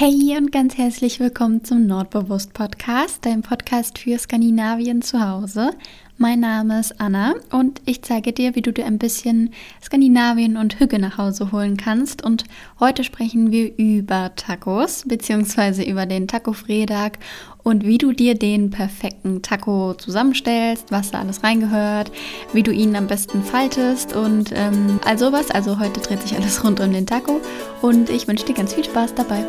Hey und ganz herzlich willkommen zum Nordbewusst Podcast, dein Podcast für Skandinavien zu Hause. Mein Name ist Anna und ich zeige dir, wie du dir ein bisschen Skandinavien und Hüge nach Hause holen kannst. Und heute sprechen wir über Tacos, beziehungsweise über den Taco Fredag und wie du dir den perfekten Taco zusammenstellst, was da alles reingehört, wie du ihn am besten faltest und ähm, all sowas. Also heute dreht sich alles rund um den Taco und ich wünsche dir ganz viel Spaß dabei.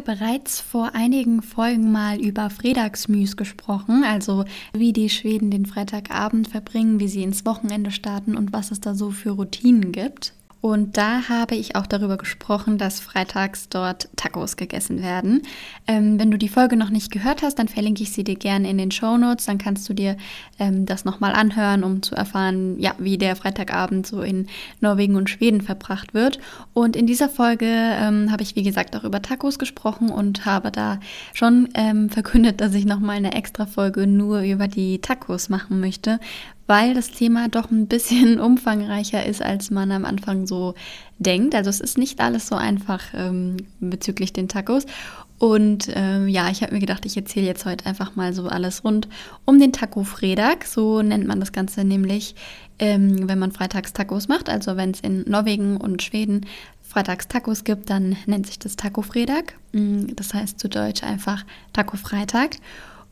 Bereits vor einigen Folgen mal über Fredagsmüs gesprochen, also wie die Schweden den Freitagabend verbringen, wie sie ins Wochenende starten und was es da so für Routinen gibt. Und da habe ich auch darüber gesprochen, dass freitags dort Tacos gegessen werden. Ähm, wenn du die Folge noch nicht gehört hast, dann verlinke ich sie dir gerne in den Show Notes. Dann kannst du dir ähm, das nochmal anhören, um zu erfahren, ja, wie der Freitagabend so in Norwegen und Schweden verbracht wird. Und in dieser Folge ähm, habe ich, wie gesagt, auch über Tacos gesprochen und habe da schon ähm, verkündet, dass ich nochmal eine extra Folge nur über die Tacos machen möchte, weil das Thema doch ein bisschen umfangreicher ist, als man am Anfang so denkt. Also es ist nicht alles so einfach ähm, bezüglich den Tacos. Und ähm, ja, ich habe mir gedacht, ich erzähle jetzt heute einfach mal so alles rund um den Taco Fredag. So nennt man das Ganze nämlich, ähm, wenn man freitags Tacos macht. Also wenn es in Norwegen und Schweden freitags Tacos gibt, dann nennt sich das Taco Fredag. Mm, das heißt zu Deutsch einfach Taco Freitag.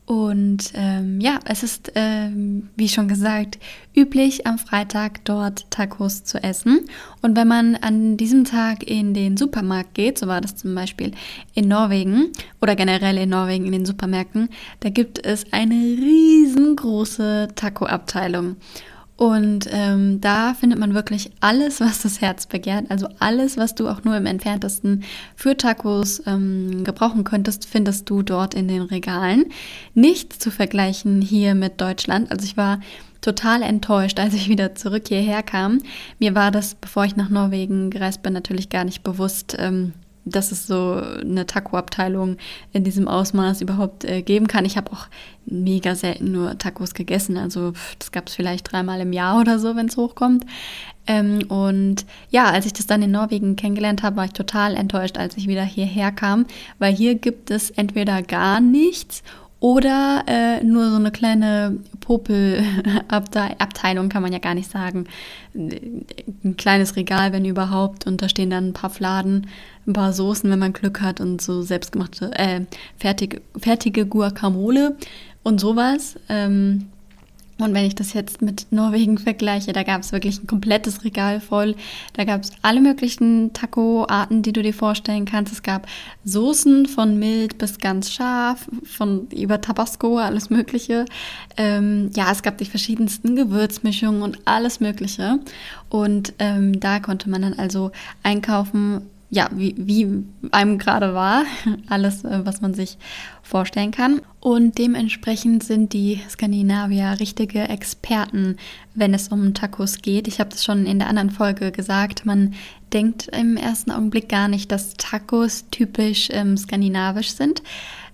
Und ähm, ja, es ist, ähm, wie schon gesagt, üblich, am Freitag dort Tacos zu essen. Und wenn man an diesem Tag in den Supermarkt geht, so war das zum Beispiel in Norwegen oder generell in Norwegen in den Supermärkten, da gibt es eine riesengroße Taco-Abteilung. Und ähm, da findet man wirklich alles, was das Herz begehrt. Also alles, was du auch nur im entferntesten für Tacos ähm, gebrauchen könntest, findest du dort in den Regalen. Nicht zu vergleichen hier mit Deutschland. Also ich war total enttäuscht, als ich wieder zurück hierher kam. Mir war das, bevor ich nach Norwegen gereist bin, natürlich gar nicht bewusst, ähm, dass es so eine Taco-Abteilung in diesem Ausmaß überhaupt äh, geben kann. Ich habe auch mega selten nur Tacos gegessen. Also das gab es vielleicht dreimal im Jahr oder so, wenn es hochkommt. Ähm, und ja, als ich das dann in Norwegen kennengelernt habe, war ich total enttäuscht, als ich wieder hierher kam, weil hier gibt es entweder gar nichts äh, nur so eine kleine Popelabteilung, kann man ja gar nicht sagen. Ein kleines Regal, wenn überhaupt. Und da stehen dann ein paar Fladen, ein paar Soßen, wenn man Glück hat. Und so selbstgemachte, äh, fertige, fertige Guacamole und sowas. Ähm, und wenn ich das jetzt mit Norwegen vergleiche, da gab es wirklich ein komplettes Regal voll. Da gab es alle möglichen Taco-Arten, die du dir vorstellen kannst. Es gab Soßen von mild bis ganz scharf, von über Tabasco, alles Mögliche. Ähm, ja, es gab die verschiedensten Gewürzmischungen und alles Mögliche. Und ähm, da konnte man dann also einkaufen, ja, wie, wie einem gerade war, alles, äh, was man sich vorstellen kann. Und dementsprechend sind die Skandinavier richtige Experten, wenn es um Tacos geht. Ich habe das schon in der anderen Folge gesagt. Man denkt im ersten Augenblick gar nicht, dass Tacos typisch ähm, skandinavisch sind.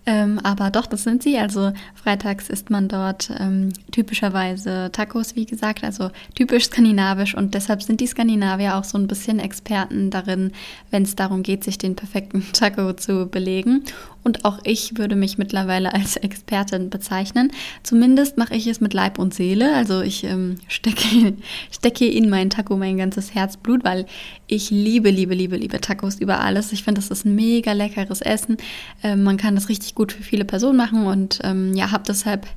Ähm, aber doch, das sind sie. Also freitags isst man dort ähm, typischerweise Tacos, wie gesagt, also typisch skandinavisch. Und deshalb sind die Skandinavier auch so ein bisschen Experten darin, wenn es darum geht, sich den perfekten Taco zu belegen. Und auch ich würde mich mittlerweile als Expertin bezeichnen. Zumindest mache ich es mit Leib und Seele. Also ich ähm, stecke, stecke in meinen Taco mein ganzes Herzblut, weil ich liebe, liebe, liebe, liebe Tacos über alles. Ich finde, das ist ein mega leckeres Essen. Ähm, man kann das richtig gut für viele Personen machen und ähm, ja, habe deshalb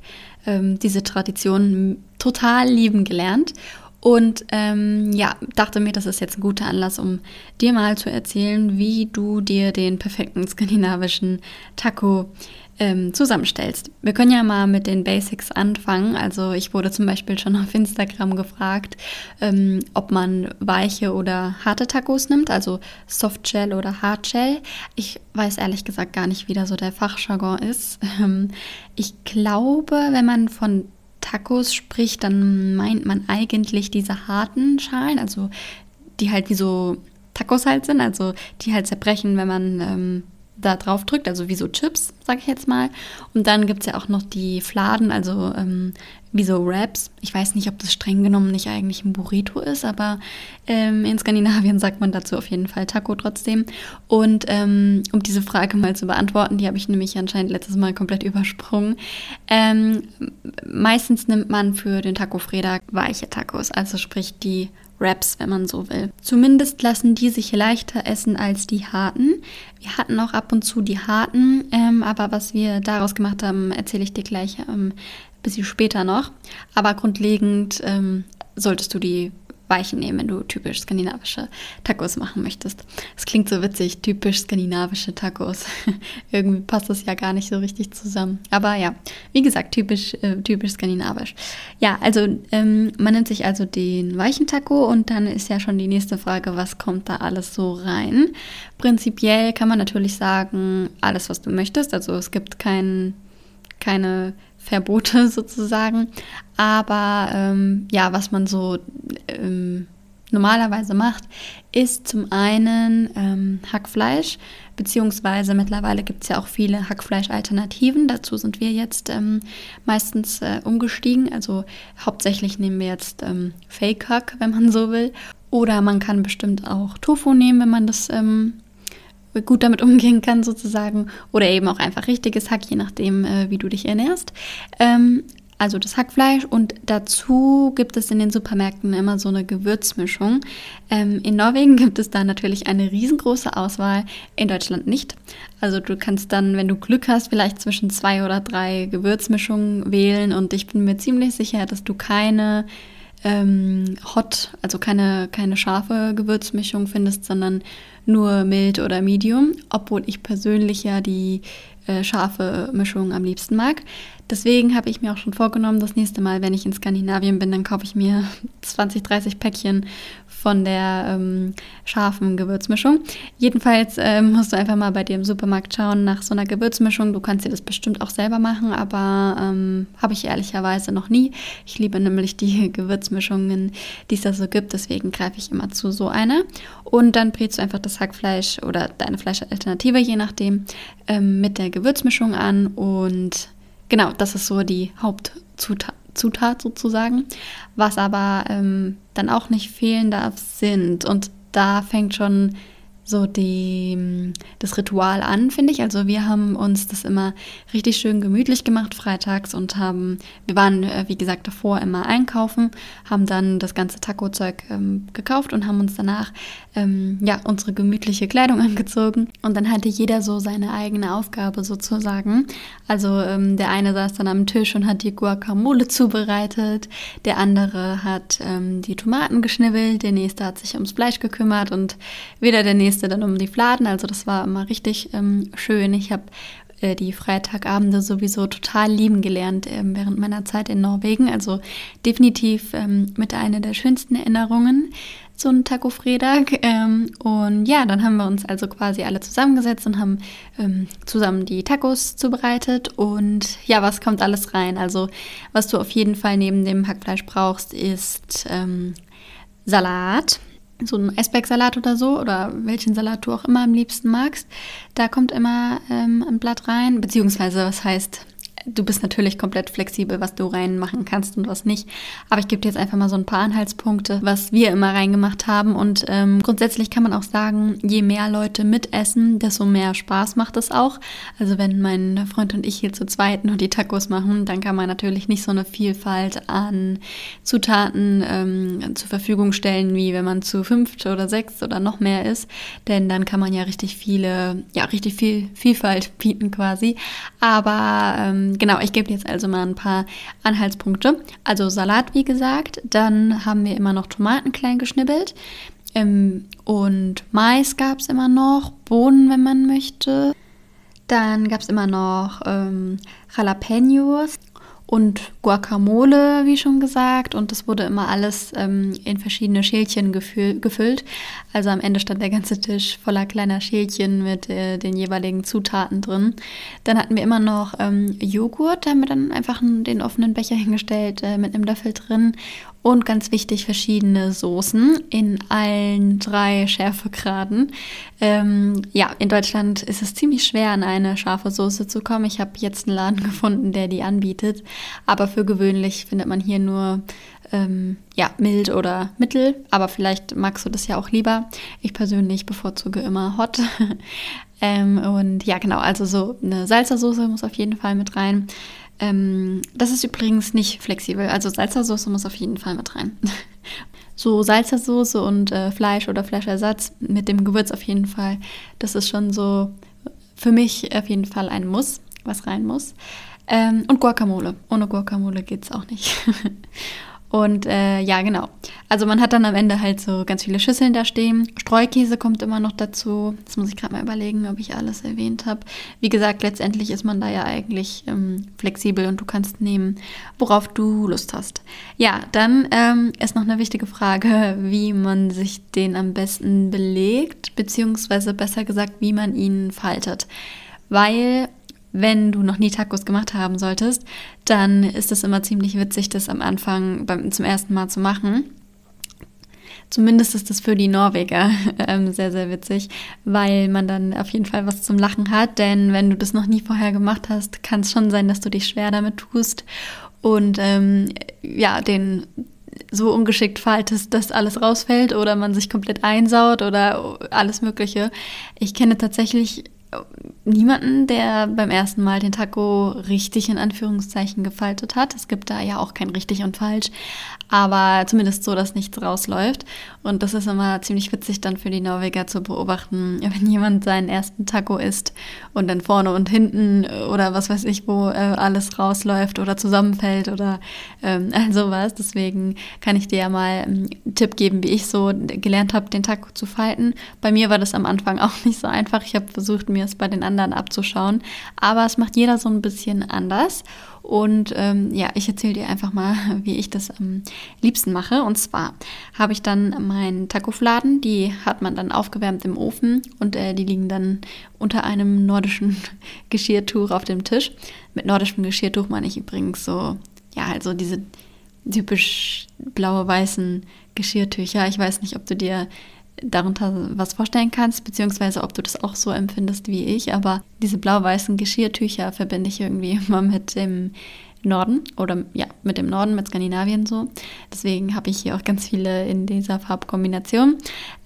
ähm, diese Tradition total lieben gelernt. Und ähm, ja, dachte mir, das ist jetzt ein guter Anlass, um dir mal zu erzählen, wie du dir den perfekten skandinavischen Taco ähm, zusammenstellst. Wir können ja mal mit den Basics anfangen. Also ich wurde zum Beispiel schon auf Instagram gefragt, ähm, ob man weiche oder harte Tacos nimmt, also Softshell oder Hardshell. Ich weiß ehrlich gesagt gar nicht, wie da so der Fachjargon ist. Ähm, ich glaube, wenn man von Tacos spricht, dann meint man eigentlich diese harten Schalen, also die halt wie so Tacos halt sind, also die halt zerbrechen, wenn man ähm, da drauf drückt, also wie so Chips, sage ich jetzt mal. Und dann gibt es ja auch noch die Fladen, also ähm, wie so Wraps. Ich weiß nicht, ob das streng genommen nicht eigentlich ein Burrito ist, aber ähm, in Skandinavien sagt man dazu auf jeden Fall Taco trotzdem. Und ähm, um diese Frage mal zu beantworten, die habe ich nämlich anscheinend letztes Mal komplett übersprungen. Ähm, meistens nimmt man für den Taco Freda weiche Tacos, also sprich die Wraps, wenn man so will. Zumindest lassen die sich leichter essen als die harten. Wir hatten auch ab und zu die harten, ähm, aber was wir daraus gemacht haben, erzähle ich dir gleich ähm, ein bisschen später noch. Aber grundlegend ähm, solltest du die Weichen nehmen, wenn du typisch skandinavische Tacos machen möchtest. Es klingt so witzig, typisch skandinavische Tacos. Irgendwie passt das ja gar nicht so richtig zusammen. Aber ja, wie gesagt, typisch, äh, typisch skandinavisch. Ja, also ähm, man nimmt sich also den weichen Taco und dann ist ja schon die nächste Frage, was kommt da alles so rein? Prinzipiell kann man natürlich sagen, alles, was du möchtest. Also es gibt kein, keine Verbote sozusagen. Aber ähm, ja, was man so ähm, normalerweise macht, ist zum einen ähm, Hackfleisch, beziehungsweise mittlerweile gibt es ja auch viele Hackfleisch-Alternativen. Dazu sind wir jetzt ähm, meistens äh, umgestiegen. Also hauptsächlich nehmen wir jetzt ähm, Fake-Hack, wenn man so will. Oder man kann bestimmt auch Tofu nehmen, wenn man das ähm, gut damit umgehen kann sozusagen. Oder eben auch einfach richtiges Hack, je nachdem, äh, wie du dich ernährst. Ähm, also das Hackfleisch und dazu gibt es in den Supermärkten immer so eine Gewürzmischung. Ähm, in Norwegen gibt es da natürlich eine riesengroße Auswahl, in Deutschland nicht. Also du kannst dann, wenn du Glück hast, vielleicht zwischen zwei oder drei Gewürzmischungen wählen und ich bin mir ziemlich sicher, dass du keine ähm, hot, also keine, keine scharfe Gewürzmischung findest, sondern nur mild oder medium, obwohl ich persönlich ja die äh, scharfe Mischung am liebsten mag. Deswegen habe ich mir auch schon vorgenommen, das nächste Mal, wenn ich in Skandinavien bin, dann kaufe ich mir 20, 30 Päckchen von der ähm, scharfen Gewürzmischung. Jedenfalls ähm, musst du einfach mal bei dir im Supermarkt schauen nach so einer Gewürzmischung. Du kannst dir das bestimmt auch selber machen, aber ähm, habe ich ehrlicherweise noch nie. Ich liebe nämlich die Gewürzmischungen, die es da so gibt. Deswegen greife ich immer zu so einer. Und dann brätst du einfach das Hackfleisch oder deine Fleischalternative, je nachdem, ähm, mit der Gewürzmischung an. Und genau, das ist so die Hauptzutat. Zutat sozusagen. Was aber ähm, dann auch nicht fehlen darf, sind. Und da fängt schon so die, das Ritual an, finde ich. Also wir haben uns das immer richtig schön gemütlich gemacht freitags und haben, wir waren, äh, wie gesagt, davor immer einkaufen, haben dann das ganze Taco-Zeug ähm, gekauft und haben uns danach ähm, ja unsere gemütliche Kleidung angezogen. Und dann hatte jeder so seine eigene Aufgabe sozusagen. Also ähm, der eine saß dann am Tisch und hat die Guacamole zubereitet, der andere hat ähm, die Tomaten geschnibbelt, der nächste hat sich ums Fleisch gekümmert und wieder der nächste nächste dann um die Fladen. Also das war immer richtig ähm, schön. Ich habe äh, die Freitagabende sowieso total lieben gelernt äh, während meiner Zeit in Norwegen. Also definitiv ähm, mit einer der schönsten Erinnerungen so ein Taco Fredag. Ähm, und ja, dann haben wir uns also quasi alle zusammengesetzt und haben ähm, zusammen die Tacos zubereitet. Und ja, was kommt alles rein? Also, was du auf jeden Fall neben dem Hackfleisch brauchst, ist ähm, Salat so einen Eisbergsalat oder so oder welchen Salat du auch immer am liebsten magst. Da kommt immer ähm, ein Blatt rein, beziehungsweise was heißt du bist natürlich komplett flexibel, was du reinmachen kannst und was nicht. Aber ich gebe dir jetzt einfach mal so ein paar Anhaltspunkte, was wir immer reingemacht haben. Und ähm, grundsätzlich kann man auch sagen, je mehr Leute mitessen, desto mehr Spaß macht es auch. Also wenn mein Freund und ich hier zu zweit nur die Tacos machen, dann kann man natürlich nicht so eine Vielfalt an Zutaten ähm, zur Verfügung stellen, wie wenn man zu fünft oder sechs oder noch mehr ist. Denn dann kann man ja richtig viele, ja, richtig viel Vielfalt bieten quasi. Aber ähm, genau, ich gebe jetzt also mal ein paar Anhaltspunkte. Also Salat, wie gesagt. Dann haben wir immer noch Tomaten klein geschnibbelt. Ähm, und Mais gab es immer noch. Bohnen, wenn man möchte. Dann gab es immer noch ähm, Jalapenos. Und Guacamole, wie schon gesagt. Und das wurde immer alles ähm, in verschiedene Schälchen gefüllt. Also am Ende stand der ganze Tisch voller kleiner Schälchen mit äh, den jeweiligen Zutaten drin. Dann hatten wir immer noch ähm, Joghurt, da haben wir dann einfach den offenen Becher hingestellt äh, mit einem Löffel drin. Und ganz wichtig, verschiedene Soßen in allen drei Schärfegraden. Ähm, ja, in Deutschland ist es ziemlich schwer, an eine scharfe Soße zu kommen. Ich habe jetzt einen Laden gefunden, der die anbietet. Aber für gewöhnlich findet man hier nur ähm, ja, mild oder mittel. Aber vielleicht magst du das ja auch lieber. Ich persönlich bevorzuge immer hot. ähm, und ja, genau, also so eine Salzersoße muss auf jeden Fall mit rein. Ähm, das ist übrigens nicht flexibel. Also Salzersoße muss auf jeden Fall mit rein. so Salzersoße und äh, Fleisch oder Fleischersatz mit dem Gewürz auf jeden Fall. Das ist schon so für mich auf jeden Fall ein Muss, was rein muss. Ähm, und Guacamole. Ohne Guacamole geht es auch nicht. Und äh, ja, genau. Also man hat dann am Ende halt so ganz viele Schüsseln da stehen. Streukäse kommt immer noch dazu. Das muss ich gerade mal überlegen, ob ich alles erwähnt habe. Wie gesagt, letztendlich ist man da ja eigentlich ähm, flexibel und du kannst nehmen, worauf du Lust hast. Ja, dann ähm, ist noch eine wichtige Frage, wie man sich den am besten belegt, beziehungsweise besser gesagt, wie man ihn faltet. Weil wenn du noch nie Tacos gemacht haben solltest, dann ist es immer ziemlich witzig, das am Anfang beim, zum ersten Mal zu machen. Zumindest ist das für die Norweger ähm, sehr, sehr witzig, weil man dann auf jeden Fall was zum Lachen hat. Denn wenn du das noch nie vorher gemacht hast, kann es schon sein, dass du dich schwer damit tust und ähm, ja, den so ungeschickt faltest, dass alles rausfällt oder man sich komplett einsaut oder alles Mögliche. Ich kenne tatsächlich niemanden, der beim ersten Mal den Taco richtig in Anführungszeichen gefaltet hat. Es gibt da ja auch kein richtig und falsch, aber zumindest so, dass nichts rausläuft. Und das ist immer ziemlich witzig dann für die Norweger zu beobachten, wenn jemand seinen ersten Taco isst und dann vorne und hinten oder was weiß ich, wo äh, alles rausläuft oder zusammenfällt oder ähm, all sowas. Deswegen kann ich dir ja mal einen Tipp geben, wie ich so gelernt habe, den Taco zu falten. Bei mir war das am Anfang auch nicht so einfach. Ich habe versucht, mir es bei den anderen abzuschauen, aber es macht jeder so ein bisschen anders. Und ähm, ja, ich erzähle dir einfach mal, wie ich das am liebsten mache. Und zwar habe ich dann meinen Tacofladen, die hat man dann aufgewärmt im Ofen und äh, die liegen dann unter einem nordischen Geschirrtuch auf dem Tisch. Mit nordischem Geschirrtuch meine ich übrigens so, ja, also diese typisch blaue-weißen Geschirrtücher. Ich weiß nicht, ob du dir darunter was vorstellen kannst, beziehungsweise ob du das auch so empfindest wie ich. Aber diese blau-weißen Geschirrtücher verbinde ich irgendwie immer mit dem Norden oder ja, mit dem Norden, mit Skandinavien so. Deswegen habe ich hier auch ganz viele in dieser Farbkombination.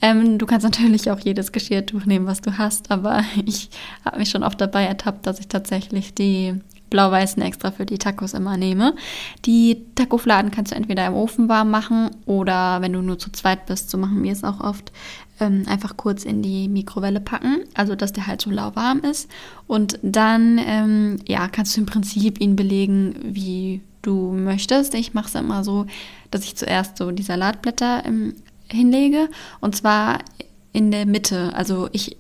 Ähm, du kannst natürlich auch jedes Geschirrtuch nehmen, was du hast, aber ich habe mich schon oft dabei ertappt, dass ich tatsächlich die blau-weißen extra für die Tacos immer nehme. Die Tacofladen kannst du entweder im Ofen warm machen oder wenn du nur zu zweit bist, so machen wir es auch oft, ähm, einfach kurz in die Mikrowelle packen, also dass der halt so lauwarm ist. Und dann ähm, ja, kannst du im Prinzip ihn belegen, wie du möchtest. Ich mache es immer so, dass ich zuerst so die Salatblätter ähm, hinlege und zwar in der Mitte. Also ich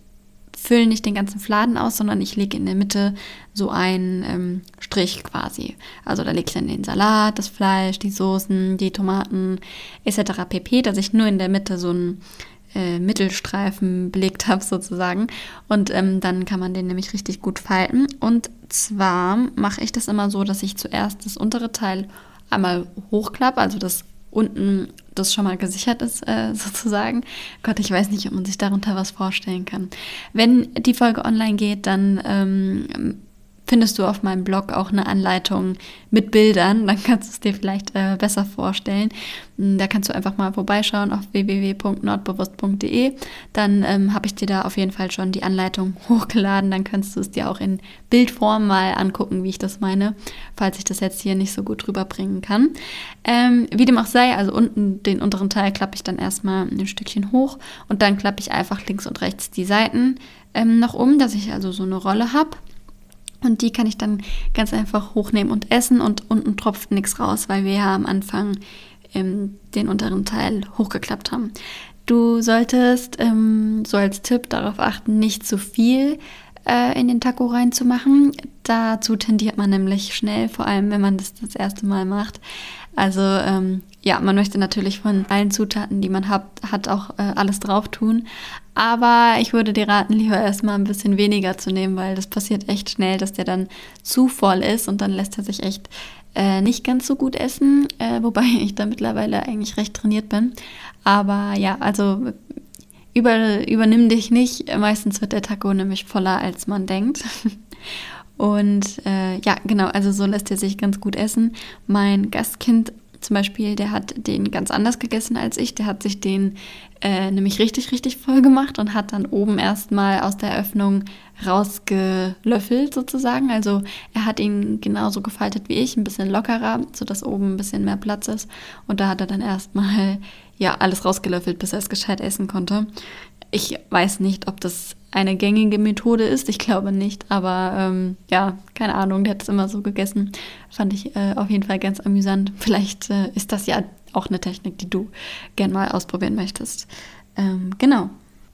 fülle nicht den ganzen Fladen aus, sondern ich lege in der Mitte so einen ähm, Strich quasi. Also da legst du dann den Salat, das Fleisch, die Soßen, die Tomaten etc. pp, dass ich nur in der Mitte so einen äh, Mittelstreifen belegt habe sozusagen. Und ähm, dann kann man den nämlich richtig gut falten. Und zwar mache ich das immer so, dass ich zuerst das untere Teil einmal hochklappe, also das unten das schon mal gesichert ist, äh, sozusagen. Gott, ich weiß nicht, ob man sich darunter was vorstellen kann. Wenn die Folge online geht, dann ähm, findest du auf meinem Blog auch eine Anleitung mit Bildern. Dann kannst du es dir vielleicht äh, besser vorstellen. Hm, da kannst du einfach mal vorbeischauen auf www.nordbewusst.de. Dann ähm, habe ich dir da auf jeden Fall schon die Anleitung hochgeladen. Dann kannst du es dir auch in Bildform mal angucken, wie ich das meine, falls ich das jetzt hier nicht so gut rüberbringen kann. Ähm, wie dem auch sei, also unten den unteren Teil klappe ich dann erstmal ein Stückchen hoch und dann klappe ich einfach links und rechts die Seiten ähm, noch um, dass ich also so eine Rolle habe. Und die kann ich dann ganz einfach hochnehmen und essen und unten tropft nichts raus, weil wir ja am Anfang ähm, den unteren Teil hochgeklappt haben. Du solltest ähm, so als Tipp darauf achten, nicht zu viel äh, in den Taco reinzumachen. Dazu tendiert man nämlich schnell, vor allem wenn man das das erste Mal macht. Also ähm, ja, man möchte natürlich von allen Zutaten, die man hat, hat auch äh, alles drauf tun. Aber ich würde dir raten, lieber erstmal ein bisschen weniger zu nehmen, weil das passiert echt schnell, dass der dann zu voll ist und dann lässt er sich echt äh, nicht ganz so gut essen, äh, wobei ich da mittlerweile eigentlich recht trainiert bin. Aber ja, also über, übernimm dich nicht. Meistens wird der Taco nämlich voller, als man denkt. Und äh, ja, genau, also so lässt er sich ganz gut essen. Mein Gastkind zum Beispiel, der hat den ganz anders gegessen als ich. Der hat sich den äh, nämlich richtig, richtig voll gemacht und hat dann oben erstmal aus der Öffnung rausgelöffelt sozusagen. Also er hat ihn genauso gefaltet wie ich, ein bisschen lockerer, sodass oben ein bisschen mehr Platz ist. Und da hat er dann erstmal ja alles rausgelöffelt, bis er es gescheit essen konnte. Ich weiß nicht, ob das eine gängige Methode ist. Ich glaube nicht, aber ähm, ja, keine Ahnung, der hat es immer so gegessen. Fand ich äh, auf jeden Fall ganz amüsant. Vielleicht äh, ist das ja auch eine Technik, die du gern mal ausprobieren möchtest. Ähm, genau.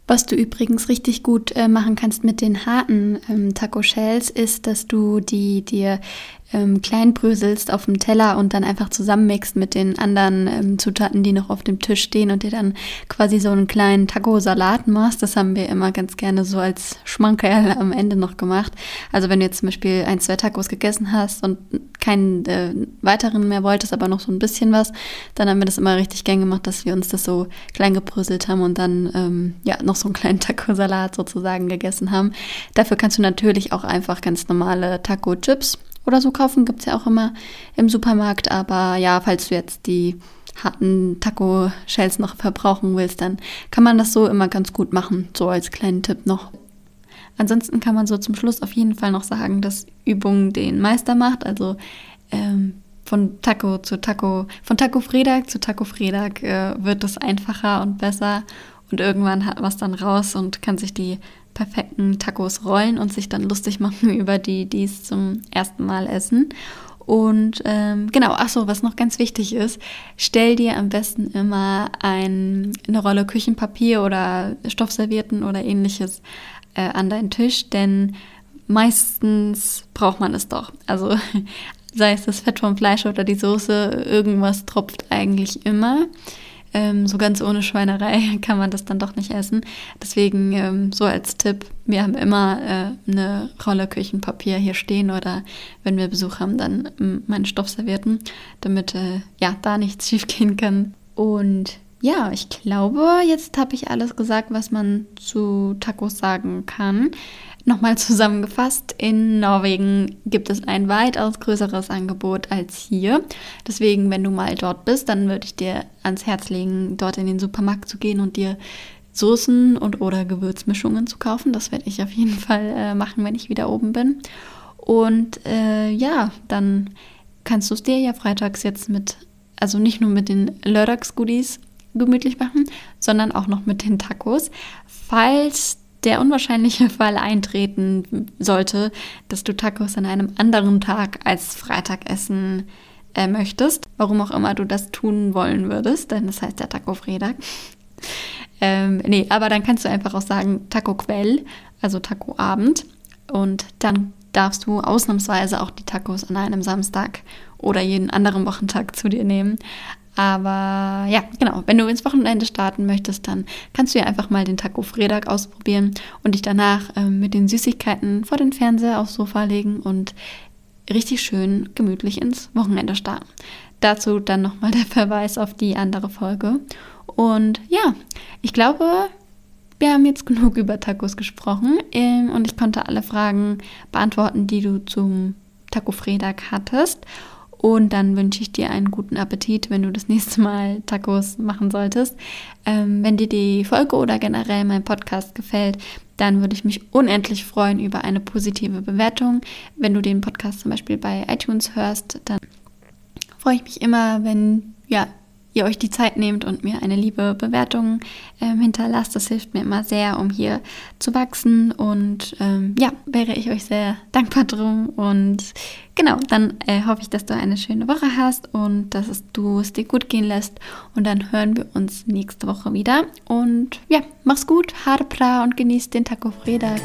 Was du übrigens richtig gut äh, machen kannst mit den harten ähm, Taco Shells, ist, dass du die dir ähm, klein bröselst auf dem Teller und dann einfach zusammenmixt mit den anderen ähm, Zutaten, die noch auf dem Tisch stehen und dir dann quasi so einen kleinen Taco-Salat machst. Das haben wir immer ganz gerne so als Schmankerl am Ende noch gemacht. Also wenn du jetzt zum Beispiel ein, zwei Tacos gegessen hast und keinen äh, weiteren mehr wolltest, aber noch so ein bisschen was, dann haben wir das immer richtig gern gemacht, dass wir uns das so klein gebröselt haben und dann ähm, ja noch so einen kleinen Taco-Salat sozusagen gegessen haben. Dafür kannst du natürlich auch einfach ganz normale Taco-Chips oder so kaufen. Gibt es ja auch immer im Supermarkt. Aber ja, falls du jetzt die harten Taco-Shells noch verbrauchen willst, dann kann man das so immer ganz gut machen. So als kleinen Tipp noch. Ansonsten kann man so zum Schluss auf jeden Fall noch sagen, dass Übung den Meister macht. Also ähm, von Taco zu Taco, von Taco Fredag zu Taco Fredag äh, wird es einfacher und besser. Und irgendwann hat man es dann raus und kann sich die perfekten Tacos rollen und sich dann lustig machen über die, die es zum ersten Mal essen. Und ähm, genau, ach so, was noch ganz wichtig ist, stell dir am besten immer ein, eine Rolle Küchenpapier oder Stoffservietten oder ähnliches äh, an deinen Tisch, denn meistens braucht man es doch. Also sei es das Fett vom Fleisch oder die Soße, irgendwas tropft eigentlich immer. Ähm, so ganz ohne Schweinerei kann man das dann doch nicht essen. Deswegen ähm, so als Tipp, wir haben immer äh, eine Rolle Küchenpapier hier stehen oder wenn wir Besuch haben, dann ähm, meine Stoffservietten, damit äh, ja da nichts schief gehen kann. Und ja, ich glaube, jetzt habe ich alles gesagt, was man zu Tacos sagen kann. Nochmal zusammengefasst, in Norwegen gibt es ein weitaus größeres Angebot als hier. Deswegen, wenn du mal dort bist, dann würde ich dir ans Herz legen, dort in den Supermarkt zu gehen und dir Soßen und oder Gewürzmischungen zu kaufen. Das werde ich auf jeden Fall äh, machen, wenn ich wieder oben bin. Und äh, ja, dann kannst du es dir ja freitags jetzt mit, also nicht nur mit den Lördags-Goodies gemütlich machen, sondern auch noch mit den Tacos. Falls der unwahrscheinliche Fall eintreten sollte, dass du Tacos an einem anderen Tag als Freitag essen äh, möchtest, warum auch immer du das tun wollen würdest, denn das heißt ja Taco Freitag. ähm, nee, aber dann kannst du einfach auch sagen Taco Quell, also Taco Abend. Und dann darfst du ausnahmsweise auch die Tacos an einem Samstag oder jeden anderen Wochentag zu dir nehmen. Aber ja, genau, wenn du ins Wochenende starten möchtest, dann kannst du ja einfach mal den Taco Fredag ausprobieren und dich danach äh, mit den Süßigkeiten vor den Fernseher aufs Sofa legen und richtig schön gemütlich ins Wochenende starten. Dazu dann nochmal der Verweis auf die andere Folge. Und ja, ich glaube, wir haben jetzt genug über Tacos gesprochen ähm, und ich konnte alle Fragen beantworten, die du zum Taco Fredag hattest. Und dann wünsche ich dir einen guten Appetit, wenn du das nächste Mal Tacos machen solltest. Ähm, wenn dir die Folge oder generell mein Podcast gefällt, dann würde ich mich unendlich freuen über eine positive Bewertung. Wenn du den Podcast zum Beispiel bei iTunes hörst, dann freue ich mich immer, wenn ja, ihr euch die Zeit nehmt und mir eine liebe Bewertung ähm, hinterlasst. Das hilft mir immer sehr, um hier zu wachsen. Und ähm, ja, wäre ich euch sehr dankbar drum. Und genau, dann äh, hoffe ich, dass du eine schöne Woche hast und dass es, du es dir gut gehen lässt. Und dann hören wir uns nächste Woche wieder. Und ja, mach's gut, Harpra und genießt den Taco Fredag.